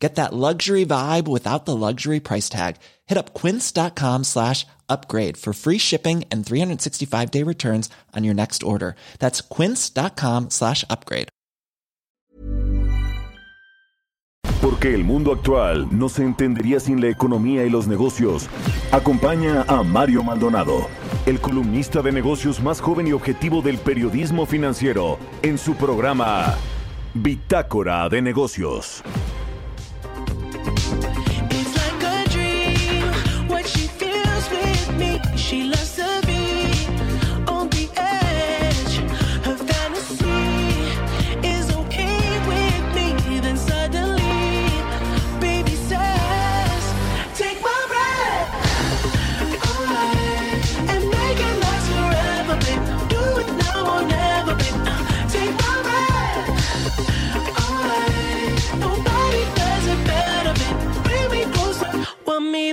Get that luxury vibe without the luxury price tag. Hit up quince.com slash upgrade for free shipping and 365 day returns on your next order. That's quince.com slash upgrade. Porque el mundo actual no se entendería sin la economía y los negocios. Acompaña a Mario Maldonado, el columnista de negocios más joven y objetivo del periodismo financiero, en su programa Bitácora de Negocios.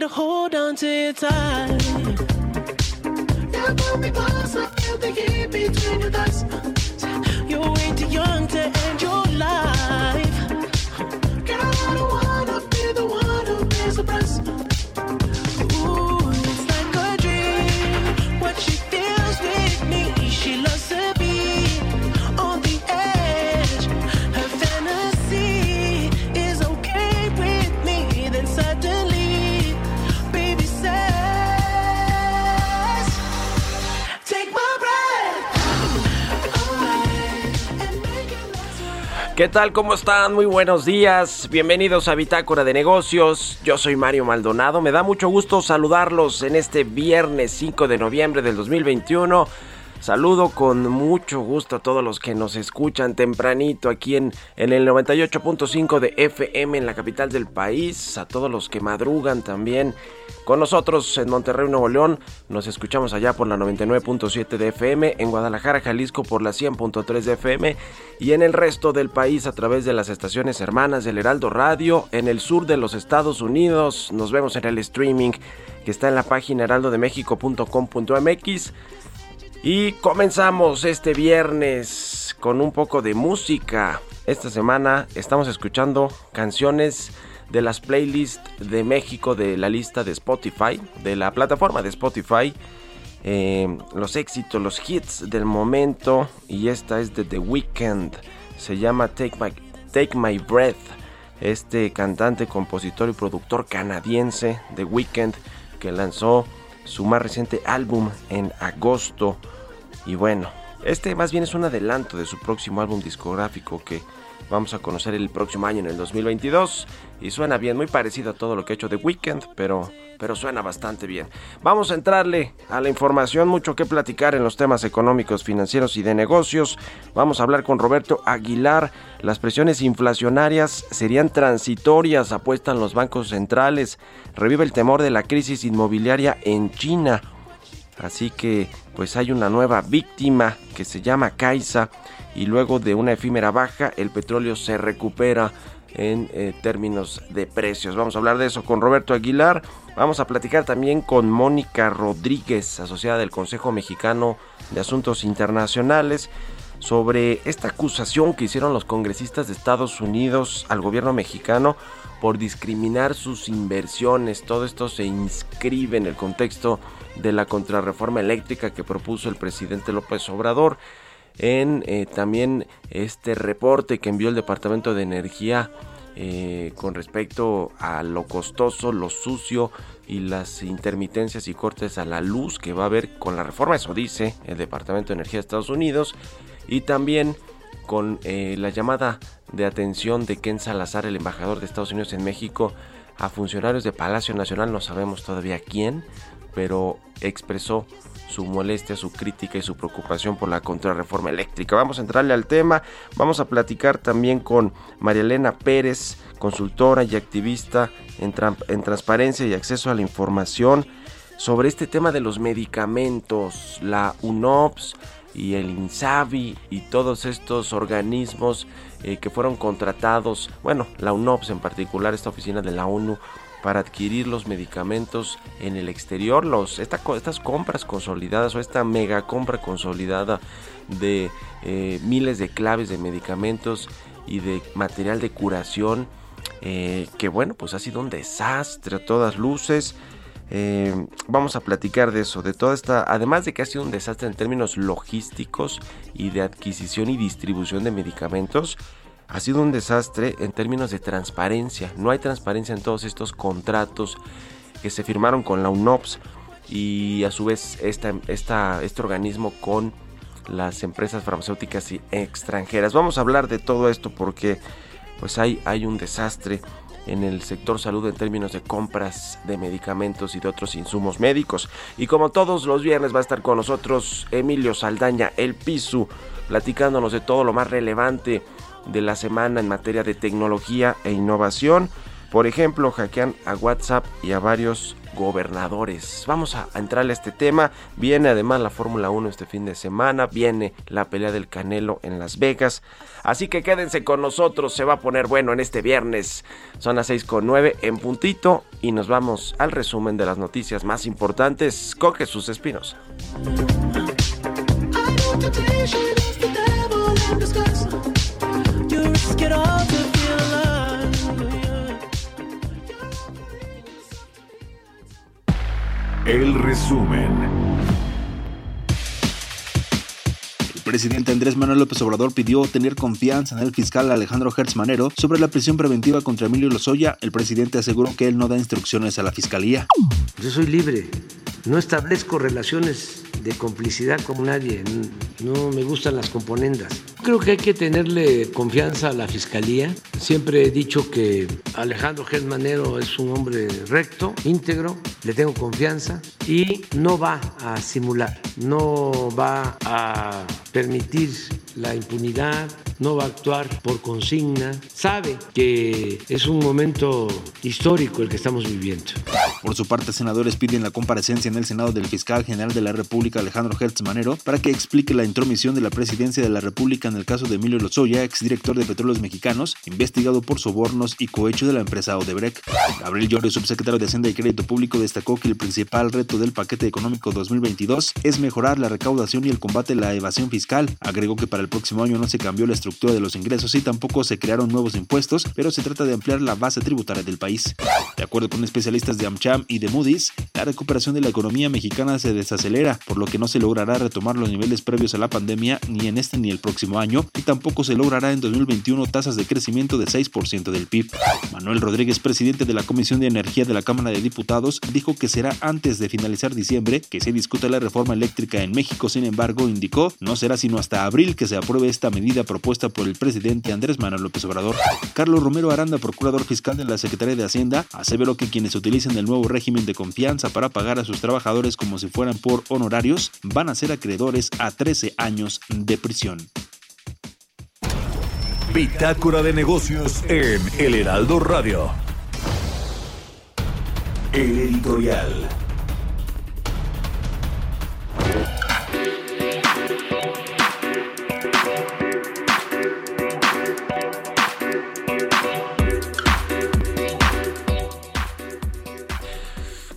To hold on to your tight. Yeah, pull me closer. Feel the heat between your thighs. You're way too young ¿Qué tal? ¿Cómo están? Muy buenos días. Bienvenidos a Bitácora de Negocios. Yo soy Mario Maldonado. Me da mucho gusto saludarlos en este viernes 5 de noviembre del 2021. Saludo con mucho gusto a todos los que nos escuchan tempranito aquí en, en el 98.5 de FM en la capital del país, a todos los que madrugan también con nosotros en Monterrey, Nuevo León. Nos escuchamos allá por la 99.7 de FM, en Guadalajara, Jalisco por la 100.3 de FM y en el resto del país a través de las estaciones hermanas del Heraldo Radio, en el sur de los Estados Unidos. Nos vemos en el streaming que está en la página heraldodemexico.com.mx. Y comenzamos este viernes con un poco de música. Esta semana estamos escuchando canciones de las playlists de México de la lista de Spotify, de la plataforma de Spotify. Eh, los éxitos, los hits del momento. Y esta es de The Weeknd. Se llama Take My, Take My Breath. Este cantante, compositor y productor canadiense, The Weeknd, que lanzó su más reciente álbum en agosto. Y bueno, este más bien es un adelanto de su próximo álbum discográfico que vamos a conocer el próximo año en el 2022. Y suena bien, muy parecido a todo lo que ha hecho The Weeknd, pero, pero suena bastante bien. Vamos a entrarle a la información, mucho que platicar en los temas económicos, financieros y de negocios. Vamos a hablar con Roberto Aguilar. Las presiones inflacionarias serían transitorias, apuestan los bancos centrales. Revive el temor de la crisis inmobiliaria en China. Así que pues hay una nueva víctima que se llama Kaisa y luego de una efímera baja el petróleo se recupera en eh, términos de precios. Vamos a hablar de eso con Roberto Aguilar. Vamos a platicar también con Mónica Rodríguez, asociada del Consejo Mexicano de Asuntos Internacionales, sobre esta acusación que hicieron los congresistas de Estados Unidos al gobierno mexicano por discriminar sus inversiones. Todo esto se inscribe en el contexto de la contrarreforma eléctrica que propuso el presidente López Obrador. En eh, también este reporte que envió el Departamento de Energía eh, con respecto a lo costoso, lo sucio y las intermitencias y cortes a la luz que va a haber con la reforma, eso dice el Departamento de Energía de Estados Unidos, y también con eh, la llamada de atención de Ken Salazar, el embajador de Estados Unidos en México, a funcionarios de Palacio Nacional, no sabemos todavía quién, pero expresó su molestia, su crítica y su preocupación por la contrarreforma eléctrica. Vamos a entrarle al tema, vamos a platicar también con María Elena Pérez, consultora y activista en, en transparencia y acceso a la información sobre este tema de los medicamentos, la UNOPS y el INSABI y todos estos organismos eh, que fueron contratados, bueno, la UNOPS en particular, esta oficina de la ONU, para adquirir los medicamentos en el exterior, los, estas compras consolidadas o esta mega compra consolidada de eh, miles de claves de medicamentos y de material de curación, eh, que bueno, pues ha sido un desastre a todas luces. Eh, vamos a platicar de eso, de toda esta, además de que ha sido un desastre en términos logísticos y de adquisición y distribución de medicamentos, ha sido un desastre en términos de transparencia. No hay transparencia en todos estos contratos que se firmaron con la UNOPS y a su vez esta, este organismo con las empresas farmacéuticas extranjeras. Vamos a hablar de todo esto porque pues hay, hay un desastre en el sector salud en términos de compras de medicamentos y de otros insumos médicos. Y como todos los viernes va a estar con nosotros Emilio Saldaña, el PISU, platicándonos de todo lo más relevante de la semana en materia de tecnología e innovación. Por ejemplo, hackean a WhatsApp y a varios gobernadores. Vamos a, entrarle a este tema. Viene además la Fórmula 1 este fin de semana. Viene la pelea del Canelo en Las Vegas. Así que quédense con nosotros. Se va a poner bueno en este viernes. Son las 6 con 9 en puntito. Y nos vamos al resumen de las noticias más importantes con Jesús Espinosa. El resumen. El presidente Andrés Manuel López Obrador pidió tener confianza en el fiscal Alejandro Hertz Manero sobre la prisión preventiva contra Emilio Lozoya. El presidente aseguró que él no da instrucciones a la fiscalía. Yo soy libre, no establezco relaciones de complicidad como nadie, no me gustan las componendas. Creo que hay que tenerle confianza a la Fiscalía. Siempre he dicho que Alejandro Germanero es un hombre recto, íntegro, le tengo confianza y no va a simular, no va a permitir la impunidad, no va a actuar por consigna, sabe que es un momento histórico el que estamos viviendo. Por su parte, senadores piden la comparecencia en el Senado del fiscal general de la República, Alejandro Hertz Manero, para que explique la intromisión de la presidencia de la República en el caso de Emilio Lozoya, exdirector de Petróleos Mexicanos, investigado por sobornos y cohecho de la empresa Odebrecht. Gabriel Llorio, subsecretario de Hacienda y Crédito Público, destacó que el principal reto del paquete económico 2022 es mejorar la recaudación y el combate a la evasión fiscal. Agregó que para el próximo año no se cambió la estructura de los ingresos y tampoco se crearon nuevos impuestos, pero se trata de ampliar la base tributaria del país. De acuerdo con especialistas de AmCham y de Moody's, la recuperación de la economía mexicana se desacelera, por lo que no se logrará retomar los niveles previos a la pandemia ni en este ni el próximo año, y tampoco se logrará en 2021 tasas de crecimiento de 6% del PIB. Manuel Rodríguez, presidente de la Comisión de Energía de la Cámara de Diputados, dijo que será antes de finalizar diciembre que se discuta la reforma eléctrica en México. Sin embargo, indicó, no será sino hasta abril que se apruebe esta medida propuesta por el presidente Andrés Manuel López Obrador. Carlos Romero Aranda, procurador fiscal de la Secretaría de Hacienda, aseveró que quienes utilicen el nuevo régimen de confianza para pagar a sus trabajadores como si fueran por honorarios van a ser acreedores a 13 años de prisión. Bitácora de negocios en El Heraldo Radio. El editorial.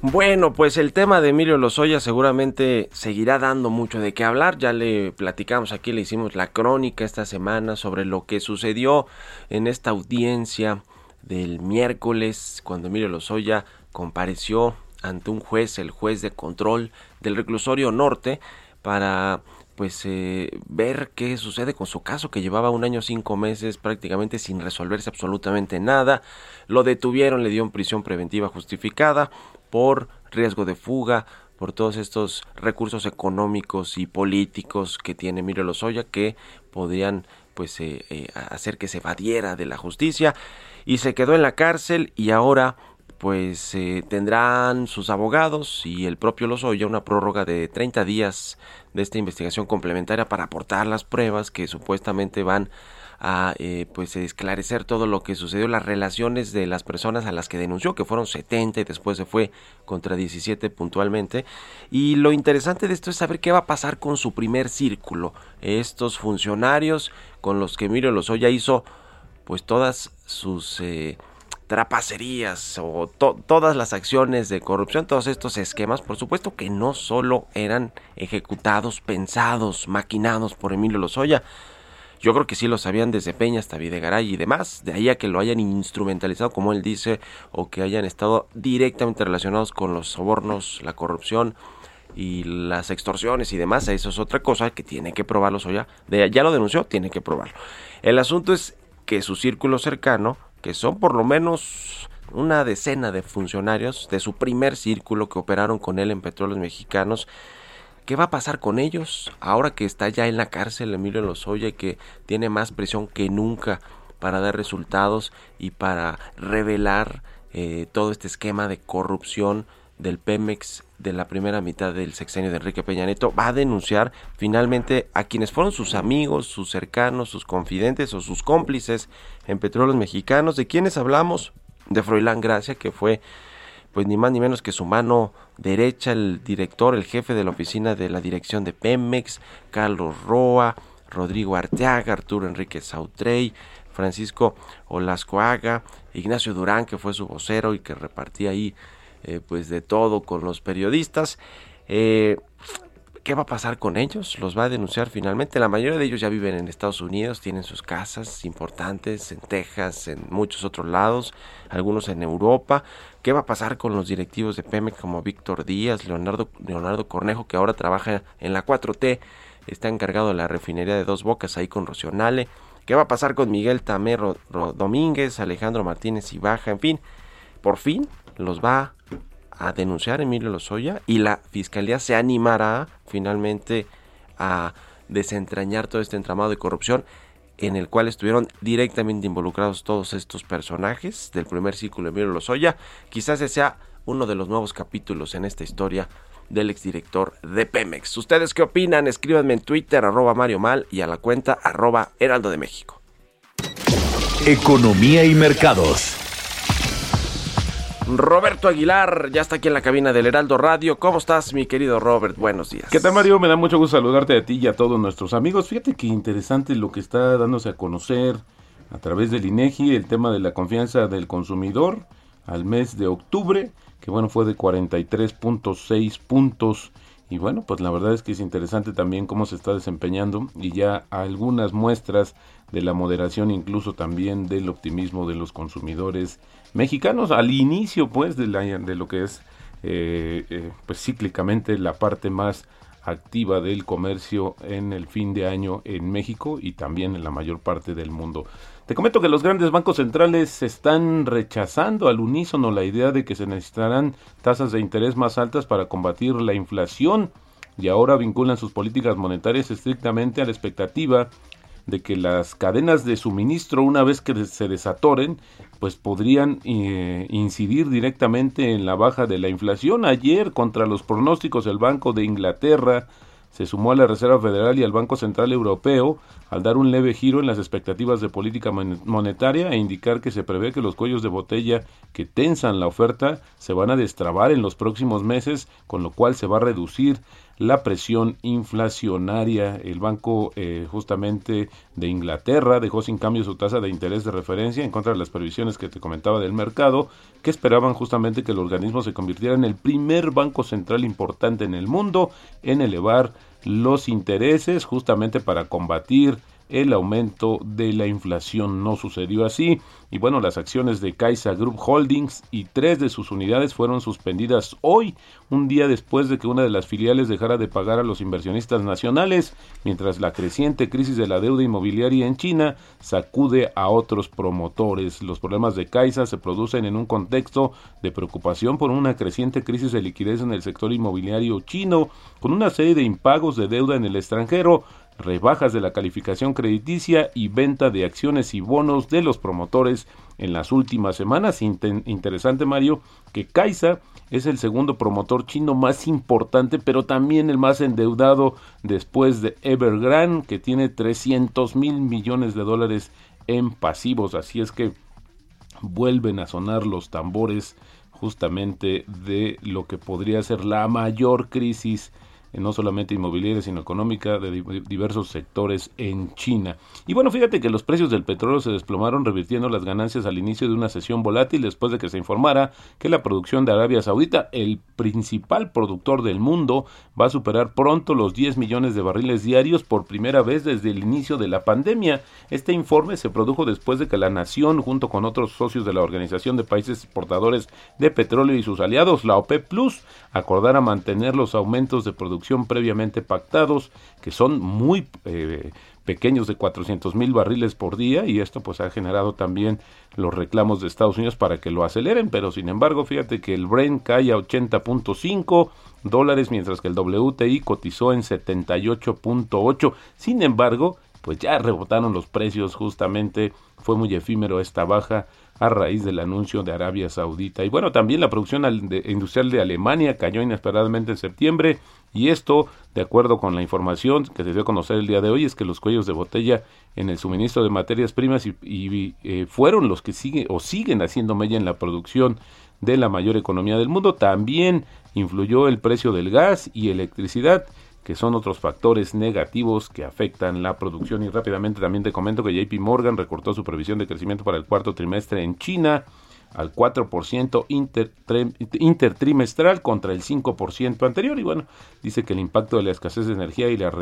Bueno, pues el tema de Emilio Lozoya seguramente seguirá dando mucho de qué hablar. Ya le platicamos aquí, le hicimos la crónica esta semana sobre lo que sucedió en esta audiencia del miércoles cuando Emilio Lozoya compareció ante un juez, el juez de control del reclusorio norte, para pues eh, ver qué sucede con su caso que llevaba un año cinco meses prácticamente sin resolverse absolutamente nada. Lo detuvieron, le dieron prisión preventiva justificada por riesgo de fuga, por todos estos recursos económicos y políticos que tiene Emilio Lozoya que podrían pues eh, eh, hacer que se evadiera de la justicia y se quedó en la cárcel y ahora pues eh, tendrán sus abogados y el propio Lozoya una prórroga de 30 días de esta investigación complementaria para aportar las pruebas que supuestamente van a eh, pues esclarecer todo lo que sucedió, las relaciones de las personas a las que denunció, que fueron 70 y después se fue contra 17 puntualmente. Y lo interesante de esto es saber qué va a pasar con su primer círculo, estos funcionarios con los que Emilio Lozoya hizo pues todas sus... Eh, trapacerías o todas las acciones de corrupción, todos estos esquemas, por supuesto que no solo eran ejecutados, pensados, maquinados por Emilio Lozoya, yo creo que sí lo sabían desde Peña hasta Videgaray y demás, de ahí a que lo hayan instrumentalizado como él dice, o que hayan estado directamente relacionados con los sobornos, la corrupción y las extorsiones y demás, eso es otra cosa que tiene que probarlo Lozoya, ya lo denunció, tiene que probarlo. El asunto es que su círculo cercano que son por lo menos una decena de funcionarios de su primer círculo que operaron con él en Petróleos Mexicanos. ¿Qué va a pasar con ellos ahora que está ya en la cárcel Emilio Lozoya y que tiene más presión que nunca para dar resultados y para revelar eh, todo este esquema de corrupción del Pemex de la primera mitad del sexenio de Enrique Peña Nieto va a denunciar finalmente a quienes fueron sus amigos, sus cercanos, sus confidentes o sus cómplices en petróleos mexicanos. ¿De quienes hablamos? De Froilán Gracia, que fue pues ni más ni menos que su mano derecha, el director, el jefe de la oficina de la dirección de Pemex, Carlos Roa, Rodrigo Arteaga, Arturo Enrique Sautrey, Francisco Olascoaga, Ignacio Durán, que fue su vocero y que repartía ahí eh, pues de todo con los periodistas. Eh, ¿Qué va a pasar con ellos? ¿Los va a denunciar finalmente? La mayoría de ellos ya viven en Estados Unidos, tienen sus casas importantes en Texas, en muchos otros lados, algunos en Europa. ¿Qué va a pasar con los directivos de Pemex como Víctor Díaz, Leonardo, Leonardo Cornejo, que ahora trabaja en la 4T, está encargado de la refinería de Dos Bocas ahí con Rocionale? ¿Qué va a pasar con Miguel Tamero Domínguez, Alejandro Martínez y Baja? En fin, por fin los va a denunciar Emilio Lozoya y la fiscalía se animará finalmente a desentrañar todo este entramado de corrupción en el cual estuvieron directamente involucrados todos estos personajes del primer círculo de Emilio Lozoya. Quizás ese sea uno de los nuevos capítulos en esta historia del exdirector de Pemex. ¿Ustedes qué opinan? Escríbanme en Twitter, arroba Mario Mal y a la cuenta arroba Heraldo de México. Economía y mercados. Roberto Aguilar, ya está aquí en la cabina del Heraldo Radio. ¿Cómo estás, mi querido Robert? Buenos días. ¿Qué tal, Mario? Me da mucho gusto saludarte a ti y a todos nuestros amigos. Fíjate qué interesante lo que está dándose a conocer a través del INEGI, el tema de la confianza del consumidor al mes de octubre, que bueno, fue de 43.6 puntos. Y bueno, pues la verdad es que es interesante también cómo se está desempeñando y ya algunas muestras de la moderación, incluso también del optimismo de los consumidores mexicanos al inicio pues de, la, de lo que es eh, eh, pues cíclicamente la parte más activa del comercio en el fin de año en México y también en la mayor parte del mundo. Te comento que los grandes bancos centrales están rechazando al unísono la idea de que se necesitarán tasas de interés más altas para combatir la inflación y ahora vinculan sus políticas monetarias estrictamente a la expectativa de que las cadenas de suministro, una vez que se desatoren, pues podrían eh, incidir directamente en la baja de la inflación. Ayer, contra los pronósticos, el Banco de Inglaterra se sumó a la Reserva Federal y al Banco Central Europeo al dar un leve giro en las expectativas de política monetaria e indicar que se prevé que los cuellos de botella que tensan la oferta se van a destrabar en los próximos meses, con lo cual se va a reducir la presión inflacionaria. El Banco eh, justamente de Inglaterra dejó sin cambio su tasa de interés de referencia en contra de las previsiones que te comentaba del mercado, que esperaban justamente que el organismo se convirtiera en el primer banco central importante en el mundo en elevar los intereses justamente para combatir el aumento de la inflación. No sucedió así y bueno, las acciones de Kaisa Group Holdings y tres de sus unidades fueron suspendidas hoy, un día después de que una de las filiales dejara de pagar a los inversionistas nacionales, mientras la creciente crisis de la deuda inmobiliaria en China sacude a otros promotores. Los problemas de Kaisa se producen en un contexto de preocupación por una creciente crisis de liquidez en el sector inmobiliario chino, con una serie de impagos de deuda en el extranjero, rebajas de la calificación crediticia y venta de acciones y bonos de los promotores en las últimas semanas. interesante, Mario, que Kaisa es el segundo promotor chino más importante, pero también el más endeudado después de Evergrande, que tiene 300 mil millones de dólares en pasivos. Así es que vuelven a sonar los tambores justamente de lo que podría ser la mayor crisis no solamente inmobiliaria, sino económica de diversos sectores en China. Y bueno, fíjate que los precios del petróleo se desplomaron revirtiendo las ganancias al inicio de una sesión volátil después de que se informara que la producción de Arabia Saudita, el principal productor del mundo, va a superar pronto los 10 millones de barriles diarios por primera vez desde el inicio de la pandemia. Este informe se produjo después de que la nación, junto con otros socios de la Organización de Países Exportadores de Petróleo y sus aliados, la OPEP Plus, acordara mantener los aumentos de producción previamente pactados, que son muy eh, pequeños de 400 mil barriles por día y esto pues ha generado también los reclamos de Estados Unidos para que lo aceleren, pero sin embargo fíjate que el Brent cae a 80.5 dólares mientras que el WTI cotizó en 78.8. Sin embargo, pues ya rebotaron los precios justamente, fue muy efímero esta baja a raíz del anuncio de Arabia Saudita. Y bueno, también la producción industrial de Alemania cayó inesperadamente en septiembre y esto, de acuerdo con la información que se dio a conocer el día de hoy, es que los cuellos de botella en el suministro de materias primas y, eh, fueron los que siguen o siguen haciendo mella en la producción de la mayor economía del mundo. También influyó el precio del gas y electricidad que son otros factores negativos que afectan la producción. Y rápidamente también te comento que JP Morgan recortó su previsión de crecimiento para el cuarto trimestre en China al 4% intertrimestral contra el 5% anterior. Y bueno, dice que el impacto de la escasez de energía y la,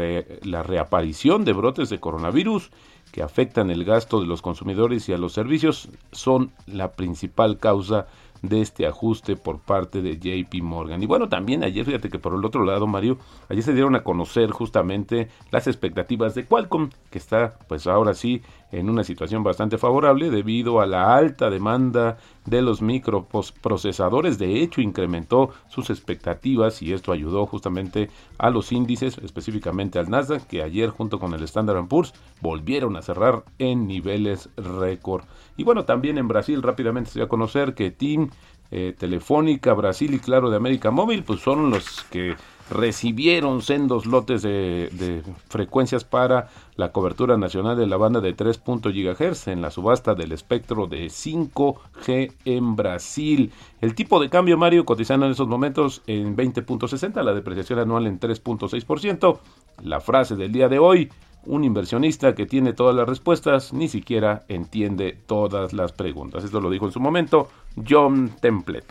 la reaparición de brotes de coronavirus que afectan el gasto de los consumidores y a los servicios son la principal causa este ajuste por parte de JP Morgan. Y bueno, también ayer, fíjate que por el otro lado, Mario, ayer se dieron a conocer justamente las expectativas de Qualcomm, que está pues ahora sí en una situación bastante favorable debido a la alta demanda de los microprocesadores. De hecho, incrementó sus expectativas y esto ayudó justamente a los índices, específicamente al Nasdaq, que ayer junto con el Standard Poor's volvieron a cerrar en niveles récord. Y bueno, también en Brasil rápidamente se dio a conocer que TIM, eh, Telefónica, Brasil y Claro de América Móvil, pues son los que recibieron sendos lotes de, frecuencias para la cobertura nacional de la banda de 3. GHz en la subasta del espectro de 5G en Brasil. El tipo de cambio, Mario, cotizando en esos momentos en 20.60, la depreciación anual en 3.6%. La frase del día de hoy, un inversionista que tiene todas las respuestas ni siquiera entiende todas las preguntas. Esto lo dijo en su momento John Templet.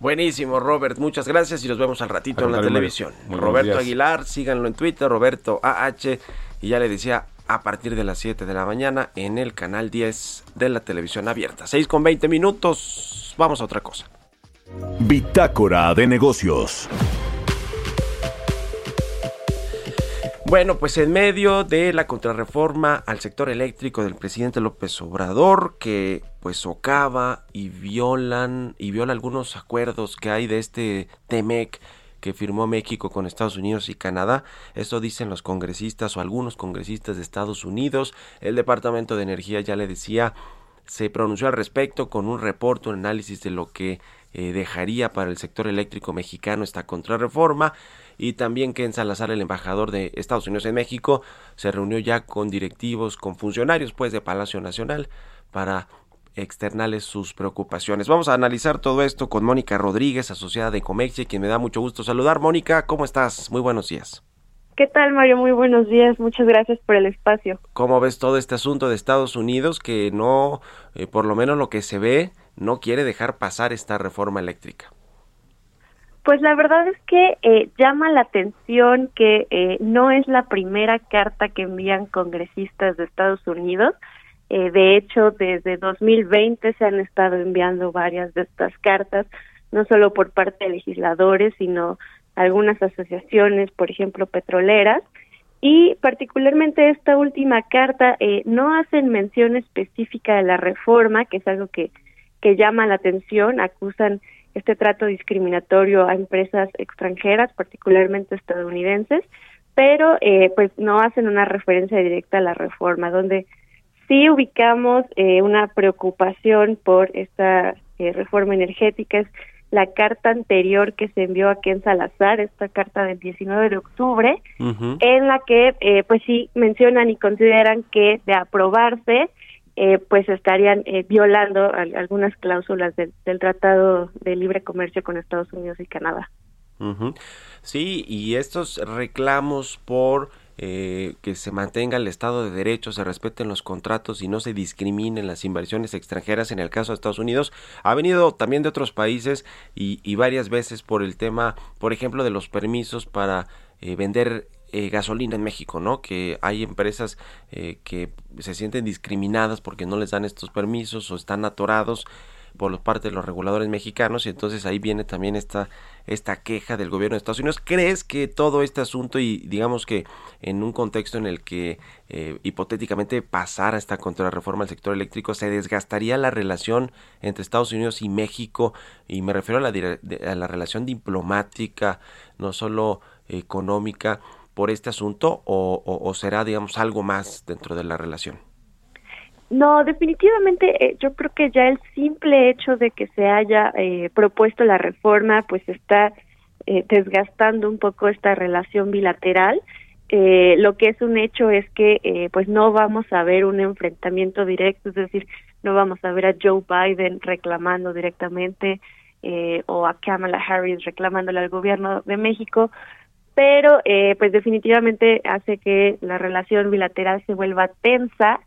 Buenísimo, Robert. Muchas gracias y nos vemos al ratito en la televisión. Roberto Aguilar, síganlo en Twitter, Roberto AH. Y ya le decía, a partir de las 7 de la mañana en el canal 10 de la televisión abierta. 6 con 20 minutos. Vamos a otra cosa. Bitácora de negocios. Bueno, pues en medio de la contrarreforma al sector eléctrico del presidente López Obrador, que pues socava y violan y viola algunos acuerdos que hay de este TEMEC que firmó México con Estados Unidos y Canadá. Esto dicen los congresistas o algunos congresistas de Estados Unidos. El Departamento de Energía ya le decía, se pronunció al respecto con un reporte, un análisis de lo que eh, dejaría para el sector eléctrico mexicano esta contrarreforma y también que en Salazar, el embajador de Estados Unidos en México, se reunió ya con directivos, con funcionarios pues de Palacio Nacional para externales sus preocupaciones. Vamos a analizar todo esto con Mónica Rodríguez, asociada de Comexia, quien me da mucho gusto saludar. Mónica, ¿cómo estás? Muy buenos días. ¿Qué tal, Mario? Muy buenos días. Muchas gracias por el espacio. ¿Cómo ves todo este asunto de Estados Unidos que no, eh, por lo menos lo que se ve, no quiere dejar pasar esta reforma eléctrica? Pues la verdad es que eh, llama la atención que eh, no es la primera carta que envían congresistas de Estados Unidos. Eh, de hecho, desde 2020 se han estado enviando varias de estas cartas, no solo por parte de legisladores, sino algunas asociaciones, por ejemplo, petroleras. Y particularmente esta última carta no hacen mención específica de la reforma, que es algo que, que llama la atención, acusan este trato discriminatorio a empresas extranjeras, particularmente estadounidenses, pero eh, pues no hacen una referencia directa a la reforma, donde sí ubicamos eh, una preocupación por esta eh, reforma energética, es la carta anterior que se envió a Ken Salazar, esta carta del 19 de octubre, en la que eh, pues sí mencionan y consideran que de aprobarse eh, pues estarían eh, violando al- algunas cláusulas del, del Tratado de Libre Comercio con Estados Unidos y Canadá. Sí, y estos reclamos por eh, que se mantenga el Estado de Derecho, se respeten los contratos y no se discriminen las inversiones extranjeras en el caso de Estados Unidos, ha venido también de otros países y, y varias veces por el tema, por ejemplo, de los permisos para eh, vender eh, gasolina en México, ¿no? Que hay empresas eh, que se sienten discriminadas porque no les dan estos permisos o están atorados por parte de los reguladores mexicanos y entonces ahí viene también esta esta queja del gobierno de Estados Unidos. ¿Crees que todo este asunto y digamos que en un contexto en el que eh, hipotéticamente pasara esta contrarreforma al sector eléctrico se desgastaría la relación entre Estados Unidos y México y me refiero a la, a la relación diplomática, no solo económica por este asunto o, o- o será digamos algo más dentro de la relación? No, definitivamente eh, yo creo que ya el simple hecho de que se haya eh, propuesto la reforma pues está eh, desgastando un poco esta relación bilateral. Eh, lo que es un hecho es que eh, pues no vamos a ver un enfrentamiento directo, es decir, no vamos a ver a Joe Biden reclamando directamente eh, o a Kamala Harris reclamándole al gobierno de México, pero pues definitivamente hace que la relación bilateral se vuelva tensa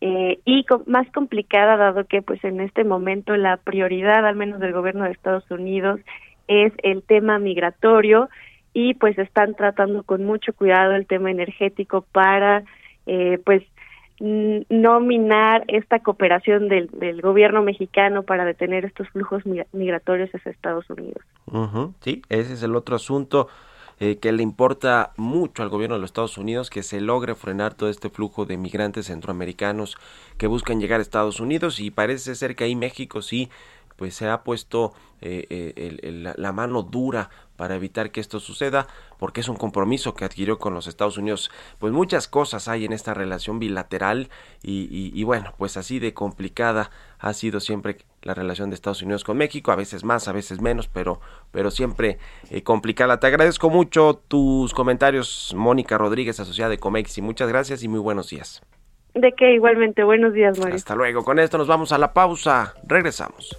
eh, y más complicada dado que pues en este momento la prioridad al menos del gobierno de Estados Unidos es el tema migratorio y pues están tratando con mucho cuidado el tema energético para eh, pues no minar esta cooperación del, del gobierno mexicano para detener estos flujos mi- migratorios hacia Estados Unidos. Ujú, Sí, ese es el otro asunto eh, que le importa mucho al gobierno de los Estados Unidos, que se logre frenar todo este flujo de migrantes centroamericanos que buscan llegar a Estados Unidos y parece ser que ahí México sí pues se ha puesto eh, eh, el- el- la- mano dura para evitar que esto suceda, porque es un compromiso que adquirió con los Estados Unidos. Pues muchas cosas hay en esta relación bilateral y, y- y bueno, pues así de complicada ha sido siempre la relación de Estados Unidos con México, a veces más, a veces menos, pero, pero siempre eh, complicada. Te agradezco mucho tus comentarios, Mónica Rodríguez, asociada de Comex, y muchas gracias y muy buenos días. De que igualmente, buenos días, Mario. Hasta luego. Con esto nos vamos a la pausa. Regresamos.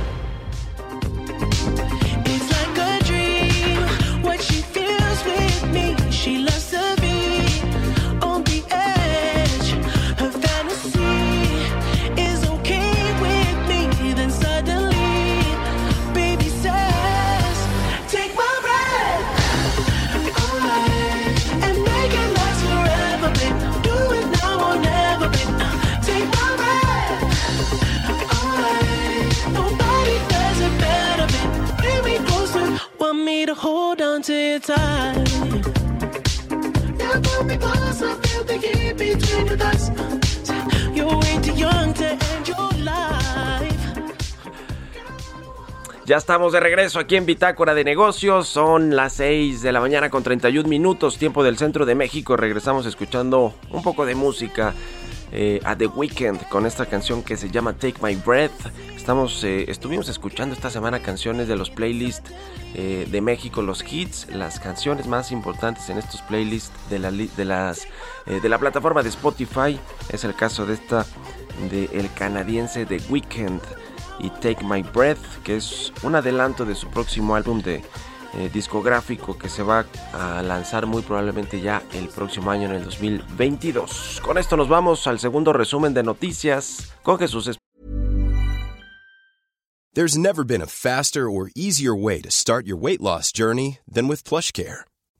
Ya estamos de regreso aquí en Bitácora de Negocios. Son las 6 de la mañana con 31 minutos, tiempo del centro de México. Regresamos escuchando un poco de música eh, a The Weeknd con esta canción que se llama Take My Breath. Estamos, eh, estuvimos escuchando esta semana canciones de los playlists eh, de México, los hits, las canciones más importantes en estos playlists de la, de las, de la plataforma de Spotify. Es el caso de esta, de el canadiense The Weeknd y Take My Breath, que es un adelanto de su próximo álbum de eh, discográfico que se va a lanzar muy probablemente ya el próximo año en el 2022. Con esto nos vamos al segundo resumen de noticias con Jesús There's never been a faster or easier way to start your weight loss journey than with PlushCare.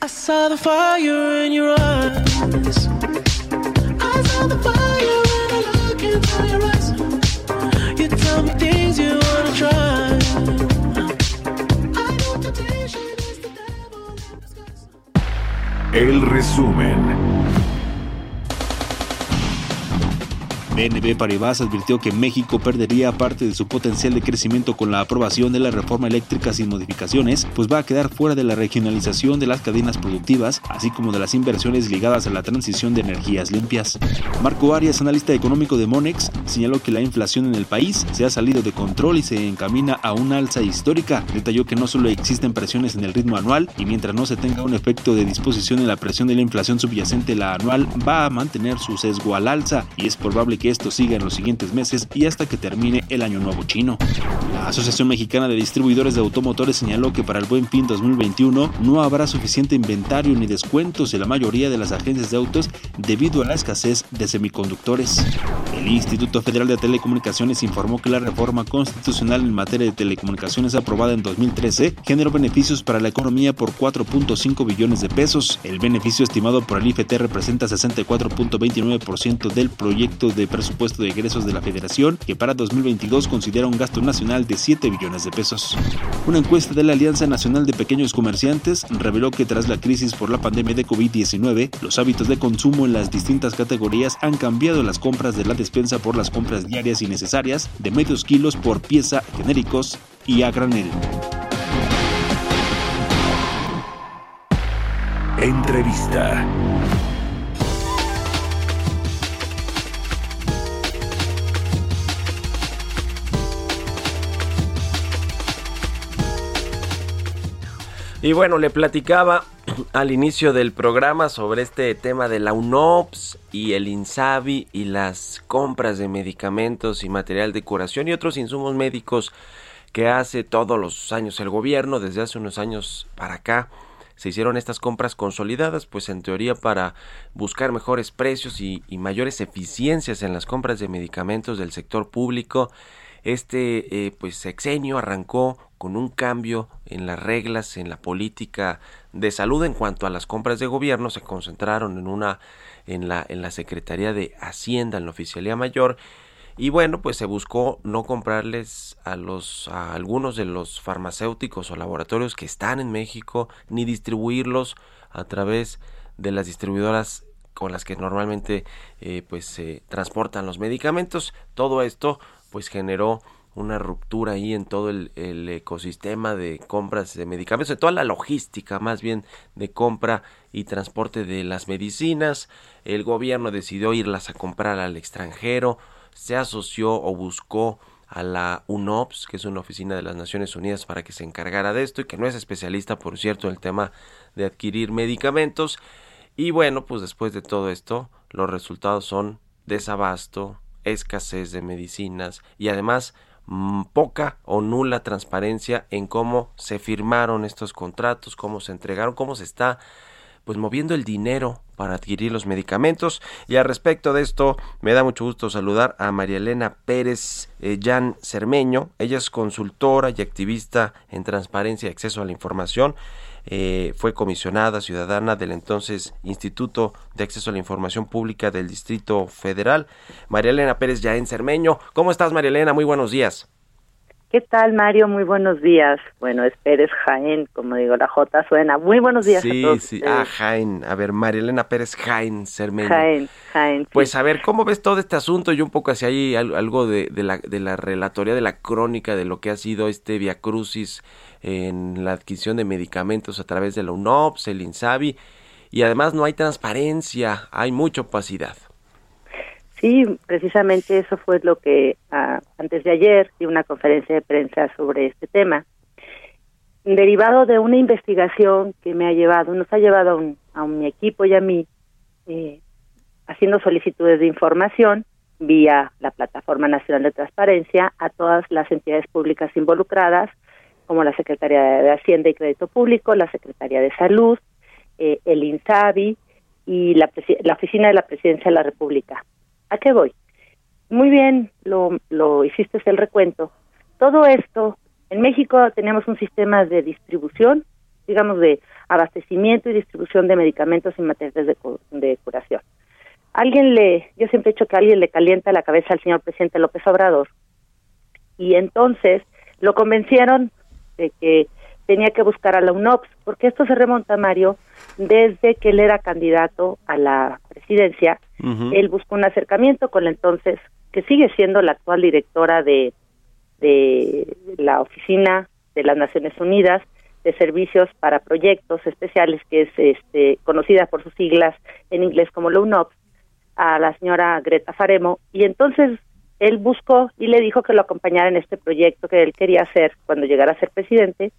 I saw the fire in your eyes. I saw the fire when I eyes. El resumen. BNB Paribas advirtió que México perdería parte de su potencial de crecimiento con la aprobación de la reforma eléctrica sin modificaciones, pues va a quedar fuera de la regionalización de las cadenas productivas, así como de las inversiones ligadas a la transición de energías limpias. Marco Arias, analista económico de Monex, señaló que la inflación en el país se ha salido de control y se encamina a una alza histórica. Detalló que no solo existen presiones en el ritmo anual y mientras no se tenga un efecto de disposición en la presión de la inflación subyacente, la anual va a mantener su sesgo al alza y es probable que esto siga en los siguientes meses y hasta que termine el año nuevo chino. La Asociación Mexicana de Distribuidores de Automotores señaló que para el Buen Fin 2021 no habrá suficiente inventario ni descuentos en la mayoría de las agencias de autos debido a la escasez de semiconductores. El Instituto Federal de Telecomunicaciones informó que la reforma constitucional en materia de telecomunicaciones aprobada en 2013 generó beneficios para la economía por 4.5 billones de pesos. El beneficio estimado por el IFT representa 64.29% del proyecto de presupuesto de egresos de la Federación, que para 2022 considera un gasto nacional de 7 billones de pesos. Una encuesta de la Alianza Nacional de Pequeños Comerciantes reveló que tras la crisis por la pandemia de COVID-19, los hábitos de consumo en las distintas categorías han cambiado las compras de la despensa por las compras diarias y necesarias, de medios kilos por pieza, genéricos y a granel. Entrevista. Y bueno, le platicaba al inicio del programa sobre este tema de la UNOPS y el INSABI y las compras de medicamentos y material de curación y otros insumos médicos que hace todos los años el gobierno, desde hace unos años para acá, se hicieron estas compras consolidadas, pues en teoría para buscar mejores precios y, mayores eficiencias en las compras de medicamentos del sector público. Este eh, pues sexenio arrancó con un cambio en las reglas, en la política de salud en cuanto a las compras de gobierno, se concentraron en una en la en la Secretaría de Hacienda, en la Oficialía Mayor y bueno, pues se buscó no comprarles a los a algunos de los farmacéuticos o laboratorios que están en México ni distribuirlos a través de las distribuidoras con las que normalmente eh, pues se transportan los medicamentos. Todo esto pues generó una ruptura ahí en todo el, el, ecosistema de compras de medicamentos, de toda la logística más bien de compra y transporte de las medicinas. El gobierno decidió irlas a comprar al extranjero, se asoció o buscó a la UNOPS, que es una oficina de las Naciones Unidas para que se encargara de esto y que no es especialista, por cierto, en el tema de adquirir medicamentos. Y bueno, pues después de todo esto, los resultados son desabasto, escasez de medicinas y además poca o nula transparencia en cómo se firmaron estos contratos, cómo se entregaron, cómo se está pues moviendo el dinero para adquirir los medicamentos. Y al respecto de esto, me da mucho gusto saludar a María Elena Pérez eh, Jan Cermeño. Ella es consultora y activista en transparencia y acceso a la información. Eh, fue comisionada ciudadana del entonces Instituto de Acceso a la Información Pública del Distrito Federal. María Elena Pérez Yaén Cermeño. ¿Cómo estás, María Elena? Muy buenos días. ¿Qué tal, Mario? Muy buenos días. Bueno, es Pérez Jaén, como digo, la J suena. Muy buenos días sí, a todos. Sí, ustedes. ah, Jaén. A ver, María Elena Pérez Jaén Cermeño. Jaén, Jaén. sí. Pues a ver, ¿cómo ves todo este asunto? Y un poco hacia ahí al- algo de, de la, de la relatoría, de la crónica de lo que ha sido este Via Crucis en la adquisición de medicamentos a través de la UNOPS, el INSABI, y además no hay transparencia, hay mucha opacidad. Sí, precisamente eso fue lo que ah, antes de ayer di una conferencia de prensa sobre este tema. Derivado de una investigación que me ha llevado, nos ha llevado a, un- a mi equipo y a mí, eh, haciendo solicitudes de información vía la Plataforma Nacional de Transparencia a todas las entidades públicas involucradas como la Secretaría de Hacienda y Crédito Público, la Secretaría de Salud, eh, el INSABI y la, la Oficina de la Presidencia de la República. ¿A qué voy? Muy bien, lo, lo hiciste el recuento. Todo esto, en México tenemos un sistema de distribución, digamos, de abastecimiento y distribución de medicamentos y materiales de, de curación. Alguien le, yo siempre he dicho que alguien le calienta la cabeza al señor presidente López Obrador y entonces lo convencieron de que tenía que buscar a la UNOPS, porque esto se remonta, Mario, desde que él era candidato a la presidencia, él buscó un acercamiento con la entonces, que sigue siendo la actual directora de, de la Oficina de las Naciones Unidas de Servicios para Proyectos Especiales, que es este, conocida por sus siglas en inglés como la UNOPS, a la señora Greta Faremo, y entonces él buscó y le dijo que lo acompañara en este proyecto que él quería hacer cuando llegara a ser presidente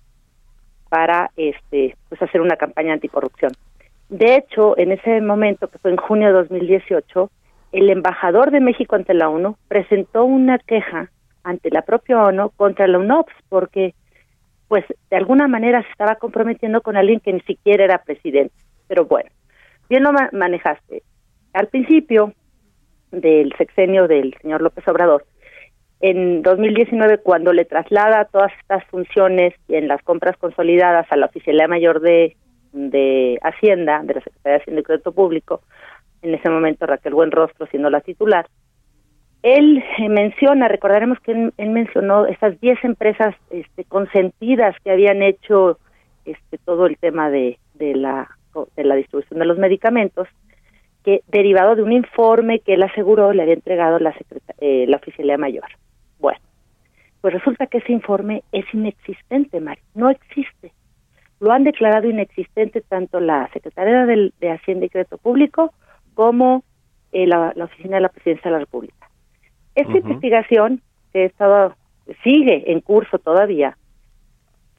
para este pues hacer una campaña anticorrupción. De hecho, en ese momento que fue en junio de 2018, el embajador de México ante la ONU presentó una queja ante la propia ONU contra la UNOPS porque pues de alguna manera se estaba comprometiendo con alguien que ni siquiera era presidente. Pero bueno, bien lo manejaste. Al principio del sexenio del señor López Obrador, en 2019 cuando le traslada todas estas funciones en las compras consolidadas a la Oficialía Mayor de, de Hacienda, de la Secretaría de Hacienda y Crédito Público, en ese momento Raquel Buenrostro siendo la titular, él eh, menciona, recordaremos que él, mencionó esas 10 empresas este, consentidas que habían hecho este, todo el tema de, de, la, de la distribución de los medicamentos, que derivado de un informe que él aseguró le había entregado la, eh, la Oficialía Mayor. Pues resulta que ese informe es inexistente, Mario, no existe. Lo han declarado inexistente tanto la Secretaría de, de Hacienda y Crédito Público como eh, la, Oficina de la Presidencia de la República. Esta investigación, que estaba, sigue en curso todavía,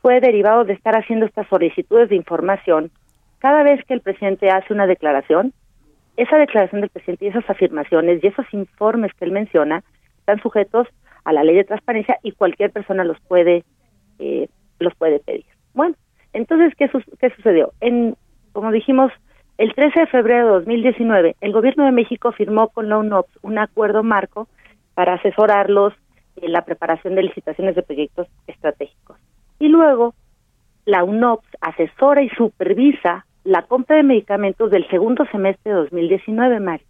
fue derivado de estar haciendo estas solicitudes de información. Cada vez que el presidente hace una declaración, esa declaración del presidente y esas afirmaciones y esos informes que él menciona están sujetos a la ley de transparencia y cualquier persona los puede eh, los puede pedir. Bueno, entonces qué, qué sucedió? En como dijimos el 13 de febrero de 2019, el gobierno de México firmó con la UNOPS un acuerdo marco para asesorarlos en la preparación de licitaciones de proyectos estratégicos. Y luego, la UNOPS asesora y supervisa la compra de medicamentos del segundo semestre de 2019, Mario.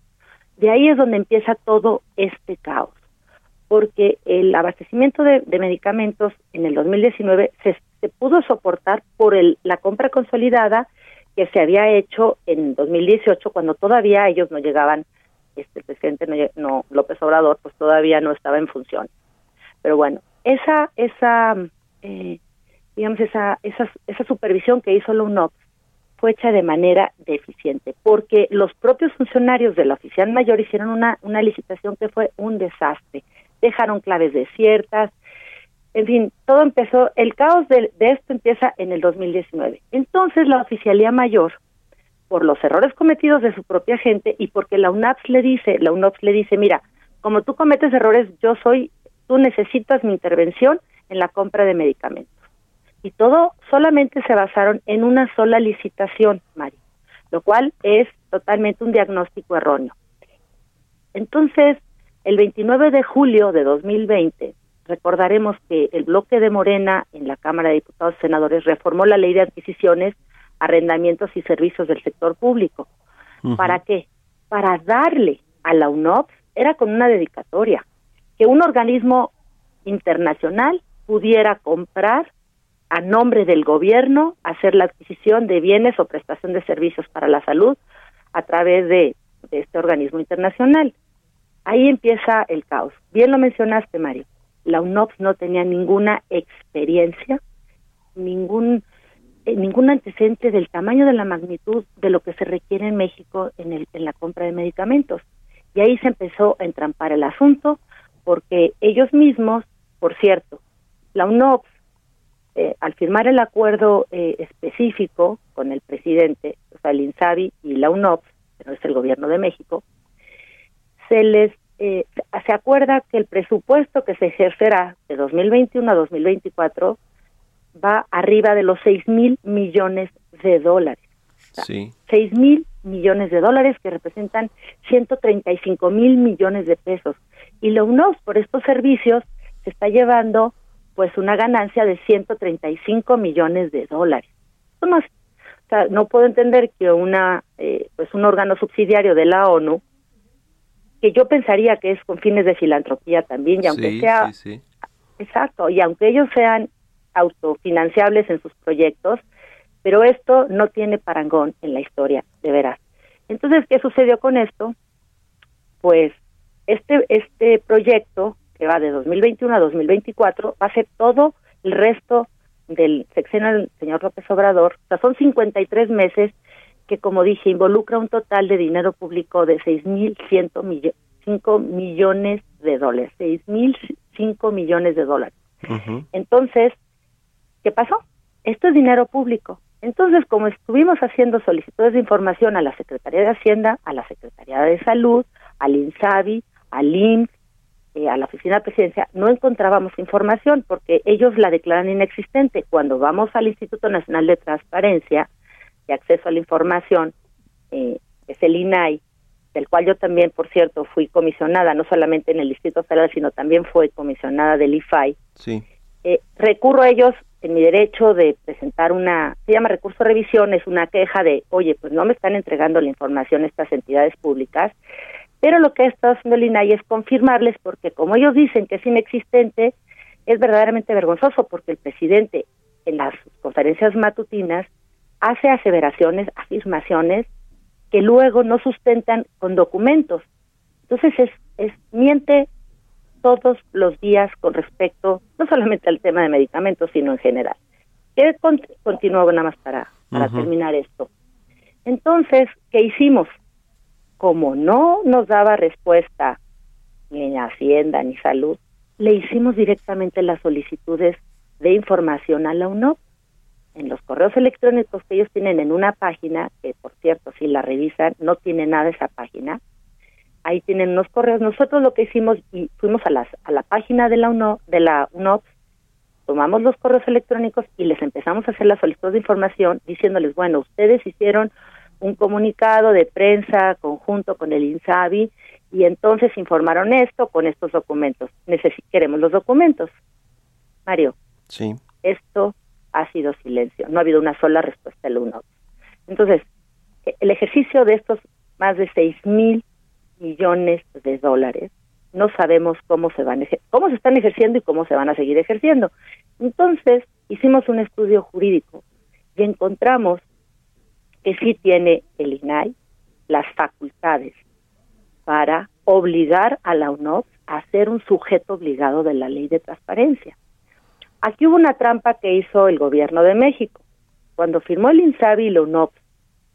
De ahí es donde empieza todo este caos, porque el abastecimiento de, medicamentos en el 2019 se, se pudo soportar por el, la compra consolidada que se había hecho en 2018 cuando todavía ellos no llegaban, este presidente no, López Obrador pues todavía no estaba en función. Pero bueno, esa esa eh, digamos esa, esa esa supervisión que hizo la UNOPS fue hecha de manera deficiente, porque los propios funcionarios de la oficial mayor hicieron una, una licitación que fue un desastre. Dejaron claves desiertas, en fin, todo empezó, el caos de, esto empieza en el 2019. Entonces la oficialía mayor, por los errores cometidos de su propia gente y porque la UNAPS le dice, la UNAPS le dice, mira, como tú cometes errores, yo soy, tú necesitas mi intervención en la compra de medicamentos y todo solamente se basaron en una sola licitación, Mari, lo cual es totalmente un diagnóstico erróneo. Entonces, el 29 de julio de 2020, recordaremos que el bloque de Morena en la Cámara de Diputados y Senadores reformó la ley de adquisiciones, arrendamientos y servicios del sector público. ¿Para qué? Para darle a la UNOPS, era con una dedicatoria, que un organismo internacional pudiera comprar a nombre del gobierno hacer la adquisición de bienes o prestación de servicios para la salud a través de, este organismo internacional. Ahí empieza el caos. Bien lo mencionaste, Mario. La UNOPS no tenía ninguna experiencia, ningún eh, ningún antecedente del tamaño de la magnitud de lo que se requiere en México en, el, en la compra de medicamentos. Y ahí se empezó a entrampar el asunto porque ellos mismos, por cierto, la UNOPS eh, al firmar el acuerdo eh, específico con el presidente, o sea, el INSABI y la UNOPS, que es el gobierno de México, se les eh, se acuerda que el presupuesto que se ejercerá de 2021 a 2024 va arriba de los 6 mil millones de dólares. Sí. 6 mil millones de dólares que representan 135 mil millones de pesos. Y la UNOPS por estos servicios se está llevando pues una ganancia de 135 millones de dólares. No, o sea, no puedo entender que una eh, pues un órgano subsidiario de la ONU que yo pensaría que es con fines de filantropía también y aunque sí, sea sí, sí. Exacto, y aunque ellos sean autofinanciables en sus proyectos, pero esto no tiene parangón en la historia, de veras. Entonces, ¿qué sucedió con esto? Pues este este proyecto que va de 2021 a 2024 va a ser todo el resto del sexenio del señor López Obrador, o sea, son 53 meses que, como dije, involucra un total de dinero público de 6.105 millo- cinco millones de dólares, 6.005 millones de dólares. Entonces, ¿qué pasó? Esto es dinero público. Entonces, como estuvimos haciendo solicitudes de información a la Secretaría de Hacienda, a la Secretaría de Salud, al INSABI, al IMSS, eh, a la Oficina de Presidencia, no encontrábamos información porque ellos la declaran inexistente. Cuando vamos al Instituto Nacional de Transparencia y Acceso a la Información, eh, es el INAI, del cual yo también, por cierto, fui comisionada, no solamente en el Distrito Federal, sino también fui comisionada del IFAI, Sí. eh, recurro a ellos en mi derecho de presentar una, se llama recurso de revisión, es una queja de, oye, pues no me están entregando la información estas entidades públicas, pero lo que ha estado haciendo el INAI es confirmarles porque como ellos dicen que es inexistente, es verdaderamente vergonzoso porque el presidente en las conferencias matutinas hace aseveraciones, afirmaciones que luego no sustentan con documentos. Entonces es, es miente todos los días con respecto no solamente al tema de medicamentos, sino en general. Que con- continúo nada más para, para terminar esto. Entonces, ¿qué hicimos? Como no nos daba respuesta ni Hacienda ni Salud, le hicimos directamente las solicitudes de información a la UNOP en los correos electrónicos que ellos tienen en una página, que por cierto, si la revisan, no tiene nada esa página, ahí tienen unos correos. Nosotros lo que hicimos y fuimos a las a la página de la UNO, de la UNOPS, tomamos los correos electrónicos y les empezamos a hacer la solicitud de información diciéndoles, bueno, ustedes hicieron un comunicado de prensa conjunto con el INSABI y entonces informaron esto con estos documentos. Necesi queremos los documentos. Mario, Sí. esto ha sido silencio. No ha habido una sola respuesta del UNOPS. Entonces, e- el ejercicio de estos más de seis mil millones de dólares, no sabemos cómo se van cómo se están ejerciendo y cómo se van a seguir ejerciendo. Entonces, hicimos un estudio jurídico y encontramos que sí tiene el INAI las facultades para obligar a la UNOPS a ser un sujeto obligado de la ley de transparencia. Aquí hubo una trampa que hizo el gobierno de México. Cuando firmó el INSABI y la UNOPS,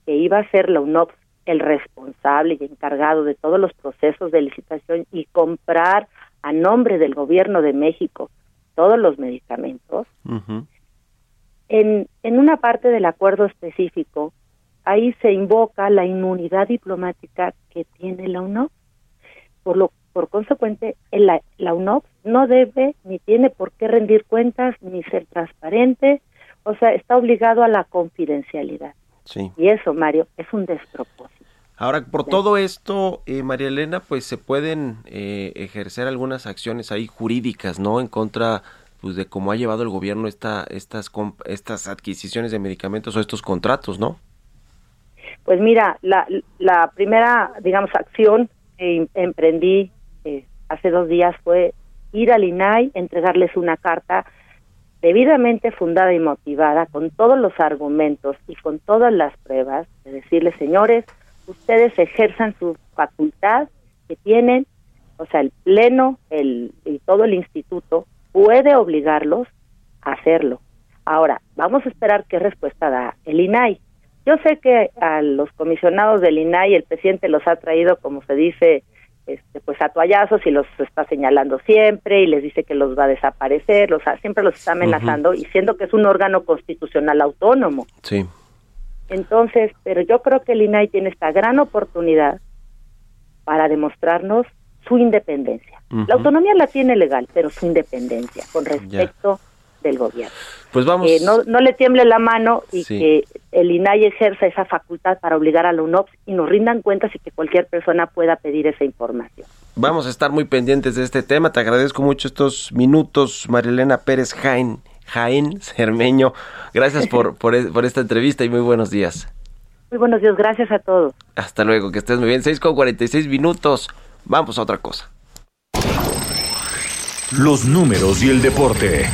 que iba a ser la UNOPS el responsable y encargado de todos los procesos de licitación y comprar a nombre del gobierno de México todos los medicamentos, en, en una parte del acuerdo específico, ahí se invoca la inmunidad diplomática que tiene la UNOPS. Por lo por consecuente, la, la UNOPS no debe ni tiene por qué rendir cuentas ni ser transparente, o sea, está obligado a la confidencialidad. Sí. Y eso, Mario, es un despropósito. Ahora, por todo esto, eh, María Elena, pues se pueden eh, ejercer algunas acciones ahí jurídicas, ¿no? En contra pues de cómo ha llevado el gobierno esta, estas, estas adquisiciones de medicamentos o estos contratos, ¿no? Pues mira, la, la primera, digamos, acción que em- emprendí eh, hace dos días fue ir al INAI, entregarles una carta debidamente fundada y motivada, con todos los argumentos y con todas las pruebas, de decirles, señores, ustedes ejerzan su facultad que tienen, o sea, el Pleno el, y todo el instituto puede obligarlos a hacerlo. Ahora, vamos a esperar qué respuesta da el INAI. Yo sé que a los comisionados del INAI el presidente los ha traído, como se dice, este, pues a toallazos y los está señalando siempre y les dice que los va a desaparecer, los siempre los está amenazando y siendo que es un órgano constitucional autónomo. Sí. Entonces, pero yo creo que el INAI tiene esta gran oportunidad para demostrarnos su independencia. La autonomía la tiene legal, pero su independencia con respecto del gobierno. Pues vamos. Que no, no le tiemble la mano y Sí. que el INAI ejerza esa facultad para obligar a la UNOPS y nos rindan cuentas y que cualquier persona pueda pedir esa información. Vamos a estar muy pendientes de este tema. Te agradezco mucho estos minutos, Marilena Pérez Jaén, Jaén Cermeño. Gracias por, por, e- por esta entrevista y muy buenos días. Muy buenos días, gracias a todos. Hasta luego, que estés muy bien. 6 con 46 minutos. Vamos a otra cosa. Los números y el deporte.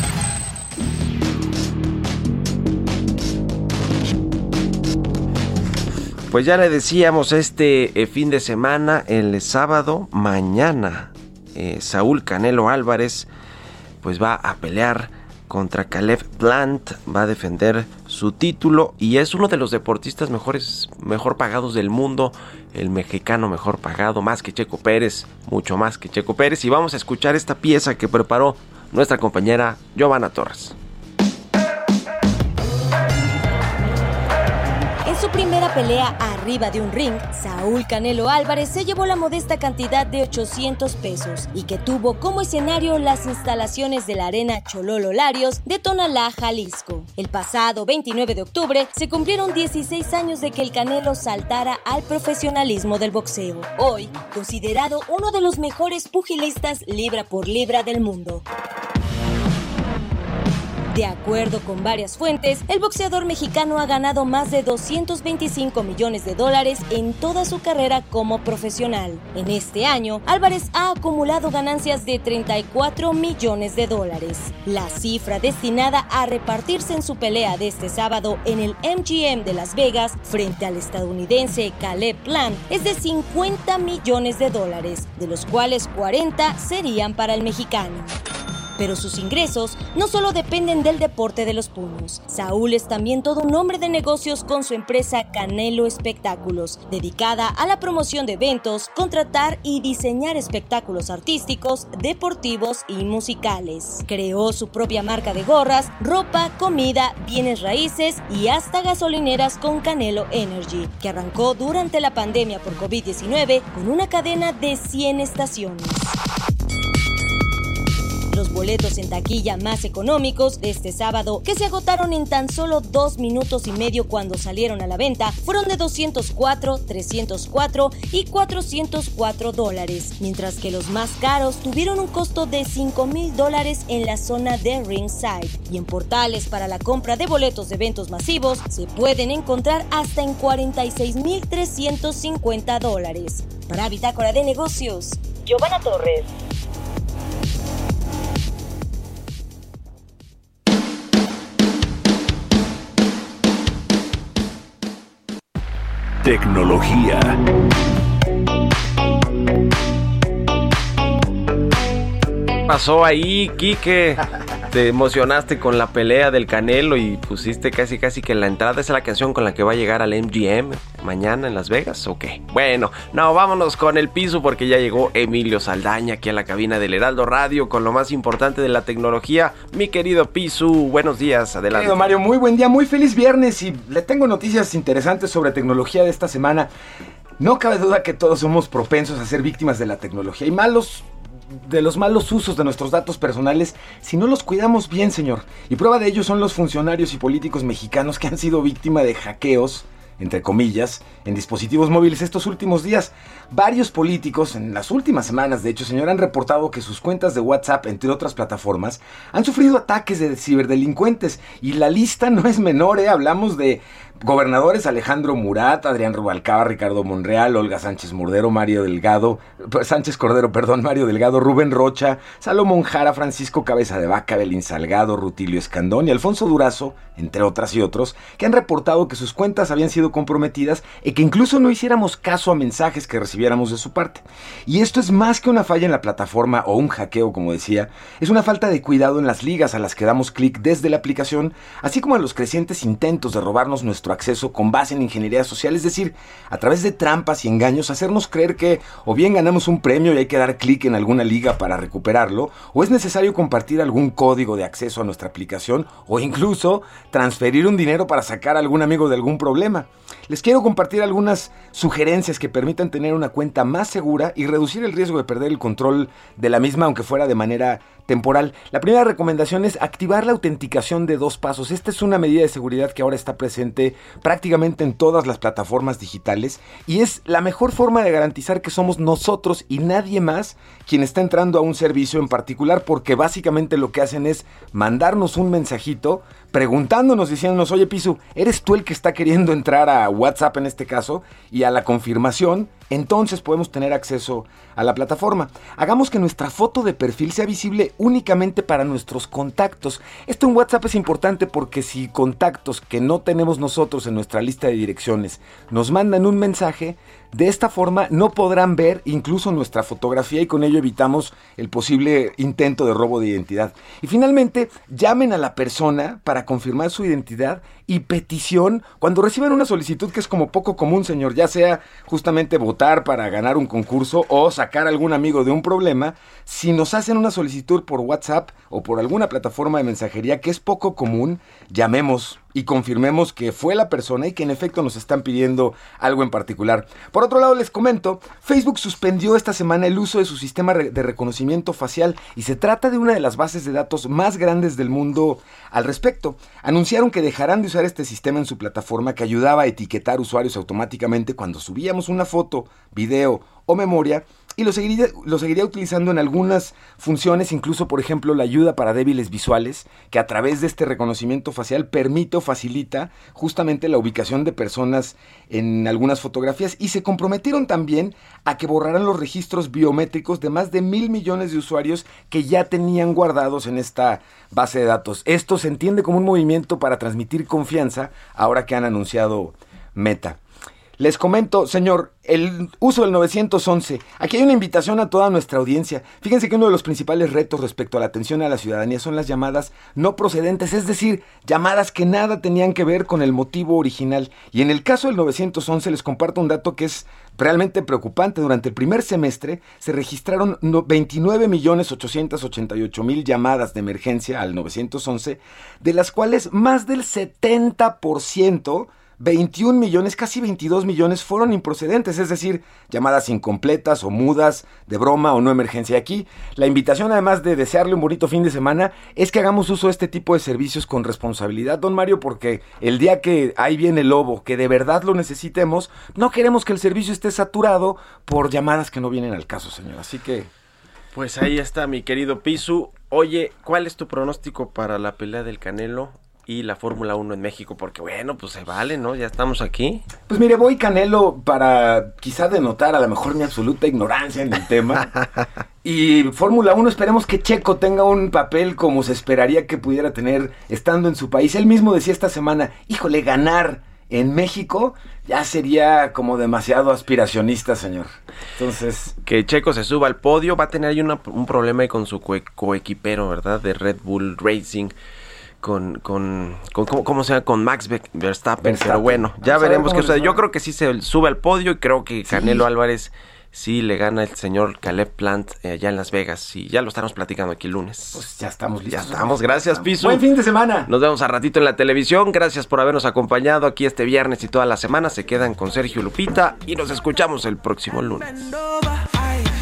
Pues ya le decíamos este eh, fin de semana, el sábado, mañana, eh, Saúl Canelo Álvarez pues va a pelear contra Caleb Plant, va a defender su título y es uno de los deportistas mejores, mejor pagados del mundo, el mexicano mejor pagado, más que Checo Pérez, mucho más que Checo Pérez y vamos a escuchar esta pieza que preparó nuestra compañera Giovanna Torres. Pelea arriba de un ring, Saúl Canelo Álvarez se llevó la modesta cantidad de 800 pesos y que tuvo como escenario las instalaciones de la Arena Chololo Larios de Tonalá, Jalisco. El pasado 29 de octubre se cumplieron 16 años de que el Canelo saltara al profesionalismo del boxeo. Hoy, considerado uno de los mejores pugilistas libra por libra del mundo. De acuerdo con varias fuentes, el boxeador mexicano ha ganado más de 225 millones de dólares en toda su carrera como profesional. En este año, Álvarez ha acumulado ganancias de 34 millones de dólares. La cifra destinada a repartirse en su pelea de este sábado en el MGM de Las Vegas frente al estadounidense Caleb Plant es de 50 millones de dólares, de los cuales 40 serían para el mexicano. Pero sus ingresos no solo dependen del deporte de los puños. Saúl es también todo un hombre de negocios con su empresa Canelo Espectáculos, dedicada a la promoción de eventos, contratar y diseñar espectáculos artísticos, deportivos y musicales. Creó su propia marca de gorras, ropa, comida, bienes raíces y hasta gasolineras con Canelo Energy, que arrancó durante la pandemia por COVID-19 con una cadena de 100 estaciones. Boletos en taquilla más económicos de este sábado, que se agotaron en tan solo dos minutos y medio cuando salieron a la venta, fueron de 204, 304 y 404 dólares, mientras que los más caros tuvieron un costo de 5 mil dólares en la zona de Ringside. Y en portales para la compra de boletos de eventos masivos se pueden encontrar hasta en 46 mil 350 dólares. Para Bitácora de Negocios, Giovanna Torres. Tecnología. ¿Qué pasó ahí, Quique? Te emocionaste con la pelea del Canelo y pusiste casi casi que la entrada es la canción con la que va a llegar al MGM mañana en Las Vegas, ¿o qué? Bueno, no, vámonos con el piso porque ya llegó Emilio Saldaña aquí a la cabina del Heraldo Radio con lo más importante de la tecnología. Mi querido Pisu, buenos días, adelante. Querido Mario, muy buen día, muy feliz viernes y le tengo noticias interesantes sobre tecnología de esta semana. No cabe duda que todos somos propensos a ser víctimas de la tecnología y malos de los malos usos de nuestros datos personales si no los cuidamos bien, señor. Y prueba de ello son los funcionarios y políticos mexicanos que han sido víctima de hackeos entre comillas, en dispositivos móviles estos últimos días. Varios políticos, en las últimas semanas, de hecho, señor, han reportado que sus cuentas de WhatsApp, entre otras plataformas, han sufrido ataques de ciberdelincuentes. Y la lista no es menor, ¿eh? Hablamos de gobernadores Alejandro Murat, Adrián Rubalcaba, Ricardo Monreal, Olga Sánchez Murdero, Mario Delgado, Sánchez Cordero, perdón, Mario Delgado, Rubén Rocha, Salomón Jara, Francisco Cabeza de Vaca, Belín Salgado, Rutilio Escandón y Alfonso Durazo, entre otras y otros, que han reportado que sus cuentas habían sido comprometidas y que incluso no hiciéramos caso a mensajes que recibiéramos de su parte. Y esto es más que una falla en la plataforma o un hackeo, como decía, es una falta de cuidado en las ligas a las que damos clic desde la aplicación, así como en los crecientes intentos de robarnos nuestro acceso con base en ingeniería social, es decir, a través de trampas y engaños, hacernos creer que o bien ganamos un premio y hay que dar clic en alguna liga para recuperarlo, o es necesario compartir algún código de acceso a nuestra aplicación, o incluso transferir un dinero para sacar a algún amigo de algún problema. Les quiero compartir algunas sugerencias que permitan tener una cuenta más segura y reducir el riesgo de perder el control de la misma, aunque fuera de manera temporal. La primera recomendación es activar la autenticación de dos pasos. Esta es una medida de seguridad que ahora está presente prácticamente en todas las plataformas digitales y es la mejor forma de garantizar que somos nosotros y nadie más quien está entrando a un servicio en particular porque básicamente lo que hacen es mandarnos un mensajito preguntándonos, diciéndonos, oye Pisu, ¿eres tú el que está queriendo entrar a WhatsApp en este caso? Y a la confirmación, entonces podemos tener acceso a la plataforma. Hagamos que nuestra foto de perfil sea visible únicamente para nuestros contactos. Esto en WhatsApp es importante porque si contactos que no tenemos nosotros en nuestra lista de direcciones nos mandan un mensaje, de esta forma no podrán ver incluso nuestra fotografía y con ello evitamos el posible intento de robo de identidad. Y finalmente, llamen a la persona para confirmar su identidad y petición cuando reciban una solicitud que es como poco común, señor, ya sea justamente votar para ganar un concurso o sacar a algún amigo de un problema, si nos hacen una solicitud por WhatsApp o por alguna plataforma de mensajería que es poco común, llamemos y confirmemos que fue la persona y que en efecto nos están pidiendo algo en particular. Por otro lado, les comento, Facebook suspendió esta semana el uso de su sistema de reconocimiento facial y se trata de una de las bases de datos más grandes del mundo al respecto. Anunciaron que dejarán de usar este sistema en su plataforma que ayudaba a etiquetar usuarios automáticamente cuando subíamos una foto, video o memoria y lo seguiría, lo seguiría utilizando en algunas funciones, incluso por ejemplo la ayuda para débiles visuales, que a través de este reconocimiento facial permite o facilita justamente la ubicación de personas en algunas fotografías y se comprometieron también a que borraran los registros biométricos de más de mil millones de usuarios que ya tenían guardados en esta base de datos. Esto se entiende como un movimiento para transmitir confianza ahora que han anunciado Meta. Les comento, señor, el uso del 911. Aquí hay una invitación a toda nuestra audiencia. Fíjense que uno de los principales retos respecto a la atención a la ciudadanía son las llamadas no procedentes, es decir, llamadas que nada tenían que ver con el motivo original. Y en el caso del 911 les comparto un dato que es realmente preocupante. Durante el primer semestre se registraron 29.888.000 llamadas de emergencia al 911, de las cuales más del 70% 21 millones, casi 22 millones fueron improcedentes, es decir, llamadas incompletas o mudas, de broma o no emergencia. Aquí la invitación, además de desearle un bonito fin de semana, es que hagamos uso de este tipo de servicios con responsabilidad, don Mario, porque el día que ahí viene el lobo, que de verdad lo necesitemos, no queremos que el servicio esté saturado por llamadas que no vienen al caso, señor. Así que... Pues ahí está mi querido Pisu. Oye, ¿cuál es tu pronóstico para la pelea del Canelo? Y la Fórmula 1 en México, porque bueno, pues se vale, ¿no? Ya estamos aquí. Pues mire, voy Canelo para quizá denotar a lo mejor mi absoluta ignorancia en el tema. y Fórmula 1 esperemos que Checo tenga un papel como se esperaría que pudiera tener estando en su país. Él mismo decía esta semana, híjole, ganar en México ya sería como demasiado aspiracionista, señor. Entonces... Que Checo se suba al podio, va a tener ahí un problema con su coequipero, ¿verdad? De Red Bull Racing con, con, con ¿cómo, se llama? Con Max Verstappen, pero bueno, ya veremos qué sucede. Yo creo que sí se sube al podio y creo que Canelo Álvarez sí le gana el señor Caleb Plant eh, allá en Las Vegas y ya lo estamos platicando aquí el lunes. Pues ya estamos listos. Ya estamos, gracias Piso. Buen fin de semana. Nos vemos a ratito en la televisión, gracias por habernos acompañado aquí este viernes y toda la semana. Se quedan con Sergio Lupita y nos escuchamos el próximo lunes.